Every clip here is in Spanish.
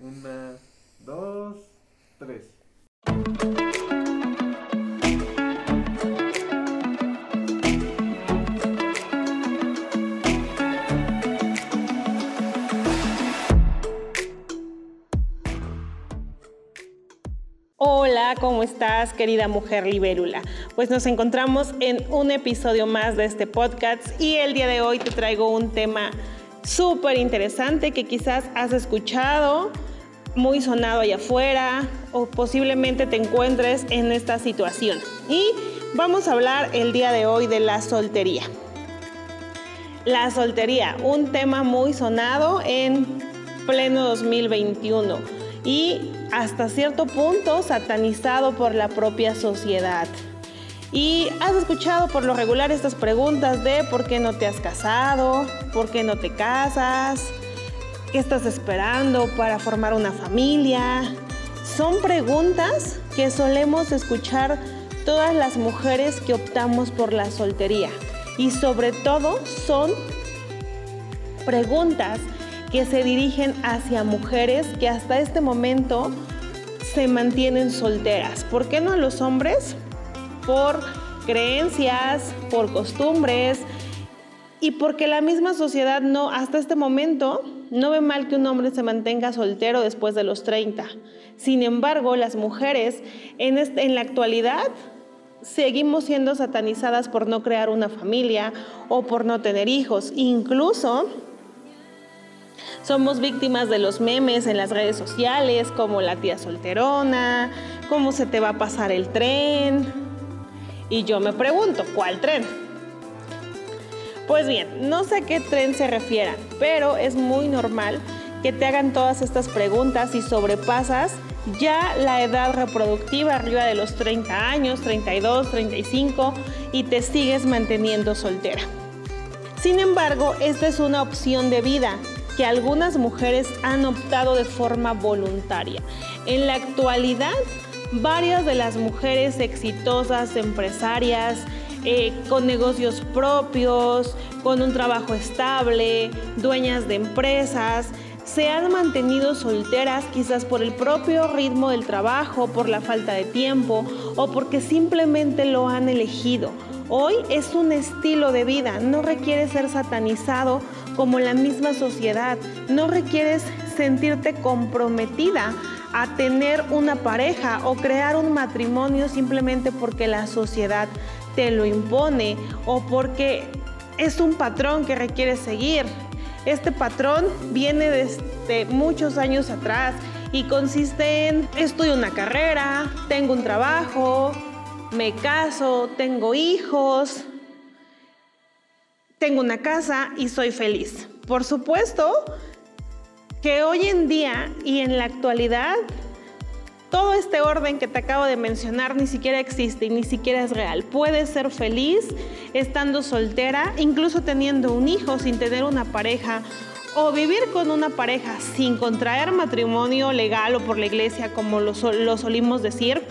una, dos, tres. Hola, ¿cómo estás, querida mujer libérula? Pues nos encontramos en un episodio más de este podcast y el día de hoy te traigo un tema súper interesante que quizás has escuchado, muy sonado allá afuera o posiblemente te encuentres en esta situación. Y vamos a hablar el día de hoy de la soltería. La soltería, un tema muy sonado en pleno 2021 y hasta cierto punto satanizado por la propia sociedad. Y has escuchado por lo regular estas preguntas de por qué no te has casado, por qué no te casas, qué estás esperando para formar una familia. Son preguntas que solemos escuchar todas las mujeres que optamos por la soltería. Y sobre todo son preguntas que se dirigen hacia mujeres que hasta este momento se mantienen solteras. ¿Por qué no a los hombres? Por creencias, por costumbres y porque la misma sociedad no, hasta este momento, no ve mal que un hombre se mantenga soltero después de los 30. Sin embargo, las mujeres en, en la actualidad seguimos siendo satanizadas por no crear una familia o por no tener hijos. Incluso somos víctimas de los memes en las redes sociales, como la tía solterona, cómo se te va a pasar el tren, y yo me pregunto, ¿cuál tren? Pues bien, no sé a qué tren se refieran, pero es muy normal que te hagan todas estas preguntas y sobrepasas ya la edad reproductiva arriba de los 30 años, 32, 35 y te sigues manteniendo soltera. Sin embargo, esta es una opción de vida que algunas mujeres han optado de forma voluntaria. En la actualidad, varias de las mujeres exitosas, empresarias, eh, con negocios propios, con un trabajo estable, dueñas de empresas, se han mantenido solteras quizás por el propio ritmo del trabajo, por la falta de tiempo o porque simplemente lo han elegido. Hoy es un estilo de vida, no requiere ser satanizado como la misma sociedad, no requieres sentirte comprometida a tener una pareja o crear un matrimonio simplemente porque la sociedad te lo impone o porque es un patrón que requieres seguir. Este patrón viene desde muchos años atrás y consiste en estudio una carrera, tengo un trabajo, me caso, tengo hijos, tengo una casa y soy feliz. Por supuesto, que hoy en día y en la actualidad todo este orden que te acabo de mencionar ni siquiera existe y ni siquiera es real. Puedes ser feliz estando soltera, incluso teniendo un hijo sin tener una pareja o vivir con una pareja sin contraer matrimonio legal o por la iglesia como lo, lo solimos decir.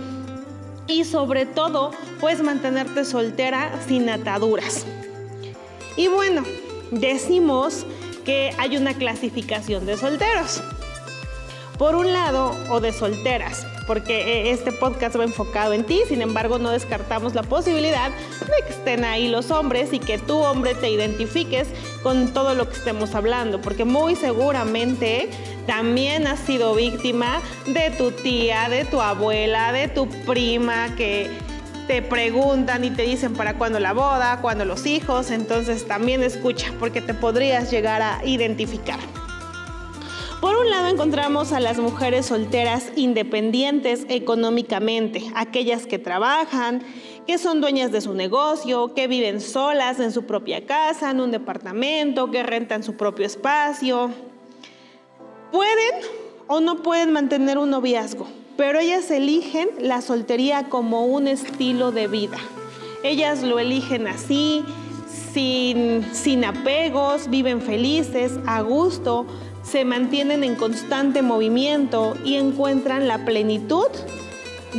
Y sobre todo, puedes mantenerte soltera sin ataduras. Y bueno, decimos que hay una clasificación de solteros. Por un lado, o de solteras, porque eh, este podcast va enfocado en ti, sin embargo no descartamos la posibilidad de que estén ahí los hombres y que tú hombre te identifiques con todo lo que estemos hablando, porque muy seguramente también has sido víctima de tu tía, de tu abuela, de tu prima que te preguntan y te dicen para cuándo la boda, cuándo los hijos, entonces también escucha porque te podrías llegar a identificar. Por un lado encontramos a las mujeres solteras independientes económicamente, aquellas que trabajan, que son dueñas de su negocio, que viven solas en su propia casa, en un departamento, que rentan su propio espacio. Pueden o no pueden mantener un noviazgo, pero ellas eligen la soltería como un estilo de vida. Ellas lo eligen así, sin, sin apegos, viven felices, a gusto, se mantienen en constante movimiento y encuentran la plenitud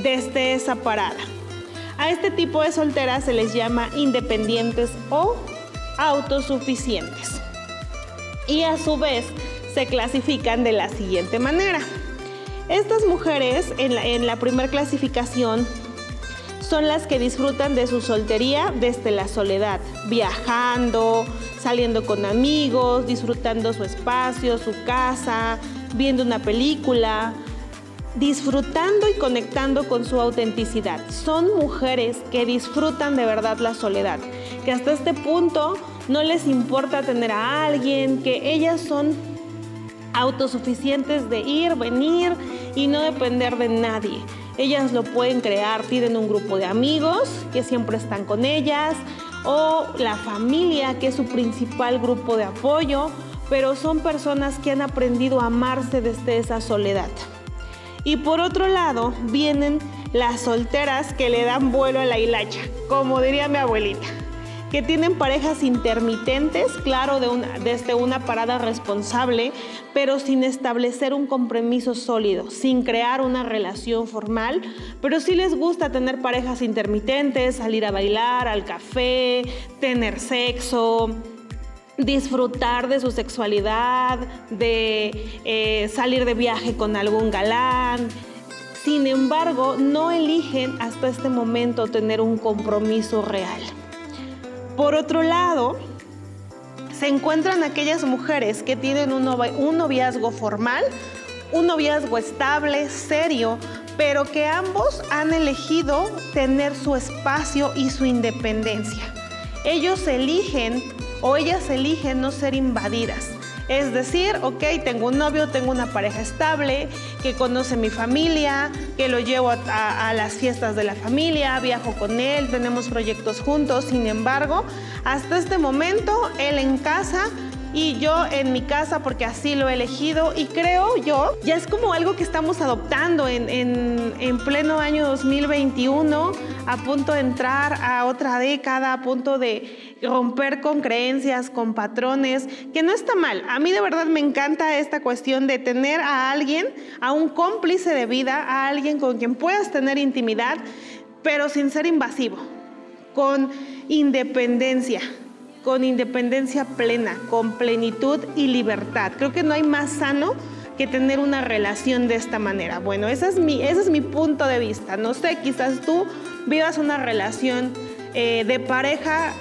desde esa parada. A este tipo de solteras se les llama independientes o autosuficientes. Y a su vez se clasifican de la siguiente manera. Estas mujeres en la, primera clasificación son las que disfrutan de su soltería desde la soledad, viajando, saliendo con amigos, disfrutando su espacio, su casa, viendo una película, disfrutando y conectando con su autenticidad. Son mujeres que disfrutan de verdad la soledad, que hasta este punto no les importa tener a alguien, que ellas son autosuficientes de ir, venir y no depender de nadie. Ellas lo pueden crear, tienen un grupo de amigos que siempre están con ellas o la familia que es su principal grupo de apoyo, pero son personas que han aprendido a amarse desde esa soledad. Y por otro lado vienen las solteras que le dan vuelo a la hilacha, como diría mi abuelita que tienen parejas intermitentes, claro, de una, desde una parada responsable, pero sin establecer un compromiso sólido, sin crear una relación formal, pero sí les gusta tener parejas intermitentes, salir a bailar, al café, tener sexo, disfrutar de su sexualidad, de eh, salir de viaje con algún galán. Sin embargo, no eligen hasta este momento tener un compromiso real. Por otro lado, se encuentran aquellas mujeres que tienen un, noviazgo formal, un noviazgo estable, serio, pero que ambos han elegido tener su espacio y su independencia. Ellos eligen o ellas eligen no ser invadidas. Es decir, ok, tengo un novio, tengo una pareja estable, que conoce mi familia, que lo llevo a, las fiestas de la familia, viajo con él, tenemos proyectos juntos. Sin embargo, hasta este momento, él en casa y yo en mi casa porque así lo he elegido y creo yo, ya es como algo que estamos adoptando en, en, pleno año 2021, a punto de entrar a otra década, a punto de romper con creencias, con patrones, que no está mal. A mí de verdad me encanta esta cuestión de tener a alguien, a un cómplice de vida, a alguien con quien puedas tener intimidad, pero sin ser invasivo, con independencia con independencia plena, con plenitud y libertad. Creo que no hay más sano que tener una relación de esta manera. Bueno, ese es mi, ese es mi punto de vista. No sé, quizás tú vivas una relación eh, de pareja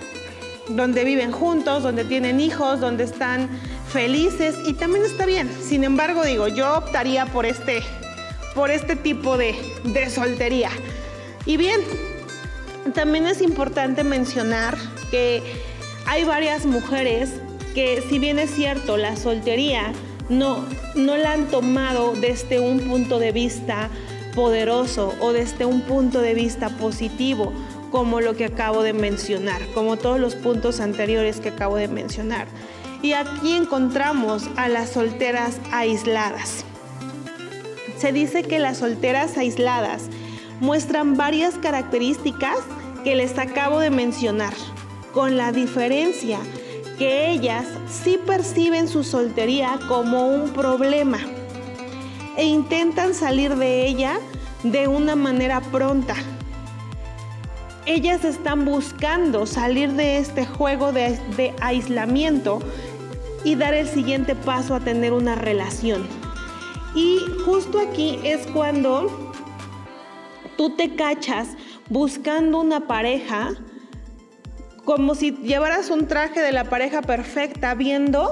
donde viven juntos, donde tienen hijos, donde están felices y también está bien. Sin embargo, digo, yo optaría por este, por este tipo de, de soltería. Y bien, también es importante mencionar que hay varias mujeres que si bien es cierto, la soltería no, no la han tomado desde un punto de vista poderoso o desde un punto de vista positivo, como lo que acabo de mencionar, como todos los puntos anteriores que acabo de mencionar. Y aquí encontramos a las solteras aisladas. Se dice que las solteras aisladas muestran varias características que les acabo de mencionar con la diferencia que ellas sí perciben su soltería como un problema e intentan salir de ella de una manera pronta. Ellas están buscando salir de este juego de, aislamiento y dar el siguiente paso a tener una relación. Y justo aquí es cuando tú te cachas buscando una pareja como si llevaras un traje de la pareja perfecta, viendo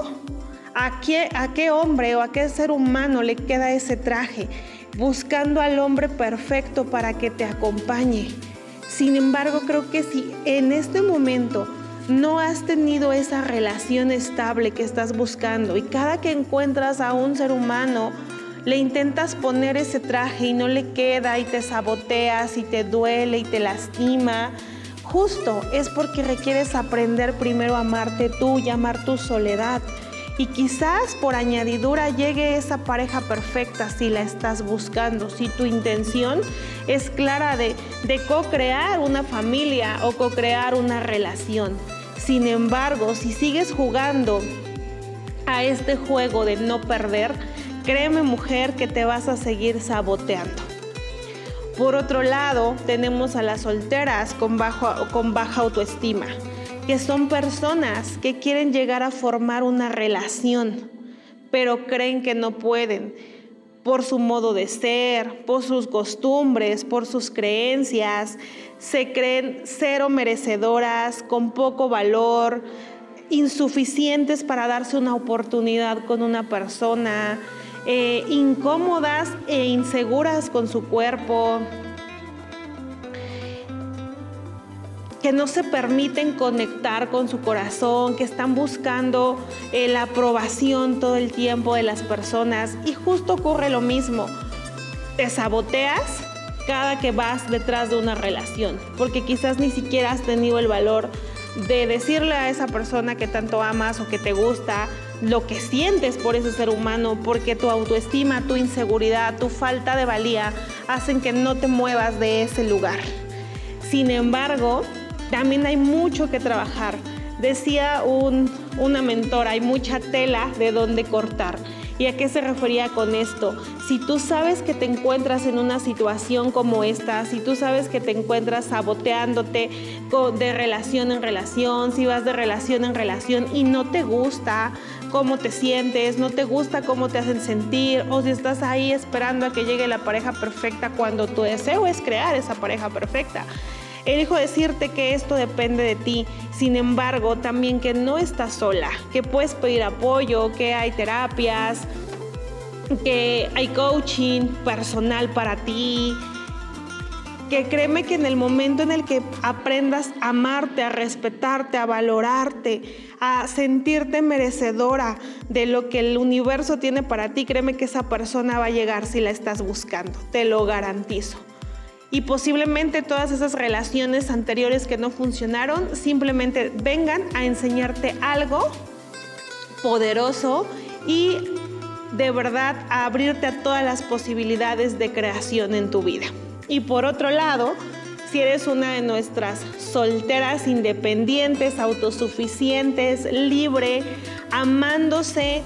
a qué, a qué hombre o a qué ser humano le queda ese traje, buscando al hombre perfecto para que te acompañe. Sin embargo, creo que si en este momento no has tenido esa relación estable que estás buscando y cada que encuentras a un ser humano, le intentas poner ese traje y no le queda y te saboteas y te duele y te lastima, justo es porque requieres aprender primero a amarte tú y amar tu soledad. Y quizás por añadidura llegue esa pareja perfecta si la estás buscando, si tu intención es clara de, de co-crear una familia o co-crear una relación. Sin embargo, si sigues jugando a este juego de no perder, créeme mujer que te vas a seguir saboteando. Por otro lado, tenemos a las solteras con, con baja autoestima, que son personas que quieren llegar a formar una relación, pero creen que no pueden por su modo de ser, por sus costumbres, por sus creencias, se creen cero merecedoras, con poco valor, insuficientes para darse una oportunidad con una persona, eh, incómodas e inseguras con su cuerpo, que no se permiten conectar con su corazón, que están buscando eh, la aprobación todo el tiempo de las personas. Y justo ocurre lo mismo. Te saboteas cada que vas detrás de una relación, porque quizás ni siquiera has tenido el valor de decirle a esa persona que tanto amas o que te gusta lo que sientes por ese ser humano, porque tu autoestima, tu inseguridad, tu falta de valía hacen que no te muevas de ese lugar. Sin embargo, también hay mucho que trabajar. Decía una mentora, hay mucha tela de dónde cortar. ¿Y a qué se refería con esto? Si tú sabes que te encuentras en una situación como esta, si tú sabes que te encuentras saboteándote de relación en relación, si vas de relación en relación y no te gusta cómo te sientes, no te gusta cómo te hacen sentir, o si estás ahí esperando a que llegue la pareja perfecta cuando tu deseo es crear esa pareja perfecta. Elijo decirte que esto depende de ti, sin embargo, también que no estás sola, que puedes pedir apoyo, que hay terapias, que hay coaching personal para ti, que créeme que en el momento en el que aprendas a amarte, a respetarte, a valorarte, a sentirte merecedora de lo que el universo tiene para ti, créeme que esa persona va a llegar si la estás buscando, te lo garantizo y posiblemente todas esas relaciones anteriores que no funcionaron simplemente vengan a enseñarte algo poderoso y de verdad a abrirte a todas las posibilidades de creación en tu vida. Y por otro lado, si eres una de nuestras solteras independientes, autosuficientes, libre, amándose,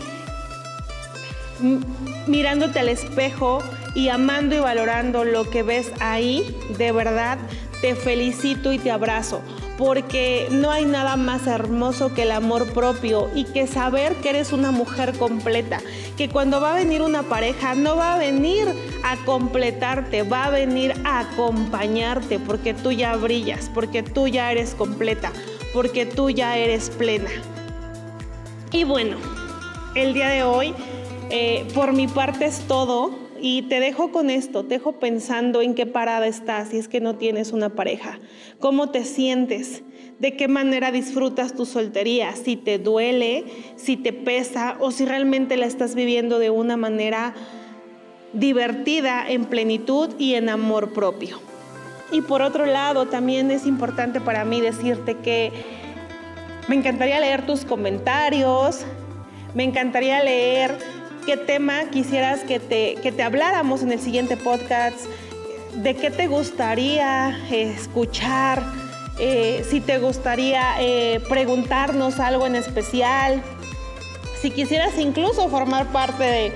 mirándote al espejo, y amando y valorando lo que ves ahí, de verdad te felicito y te abrazo, porque no hay nada más hermoso que el amor propio y que saber que eres una mujer completa, que cuando va a venir una pareja no va a venir a completarte, va a venir a acompañarte, porque tú ya brillas, porque tú ya eres completa, porque tú ya eres plena. Y bueno, el día de hoy, eh, por mi parte es todo. Y te dejo con esto, te dejo pensando en qué parada estás si es que no tienes una pareja, cómo te sientes, de qué manera disfrutas tu soltería, si te duele, si te pesa o si realmente la estás viviendo de una manera divertida, en plenitud y en amor propio. Y por otro lado, también es importante para mí decirte que me encantaría leer tus comentarios, me encantaría leer qué tema quisieras que te, que te habláramos en el siguiente podcast, de qué te gustaría escuchar, eh, si te gustaría eh, preguntarnos algo en especial, si quisieras incluso formar parte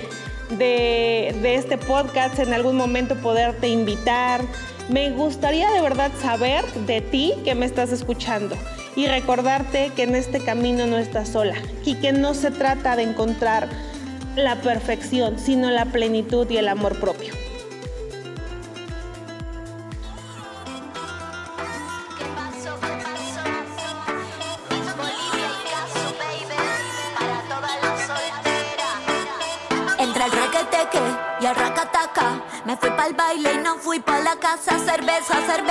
de, de este podcast, en algún momento poderte invitar. Me gustaría de verdad saber de ti que me estás escuchando y recordarte que en este camino no estás sola y que no se trata de encontrar la perfección, sino la plenitud y el amor propio.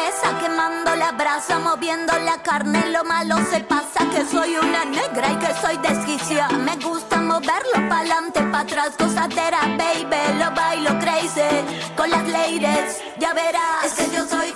cabeza, quemando la brasa, moviendo la carne, lo malo se pasa, que soy una negra y que soy desquiciada. Me gusta moverlo pa'lante, pa' atrás, gozadera, baby, lo bailo crazy, con las ladies, ya verás. Es que yo soy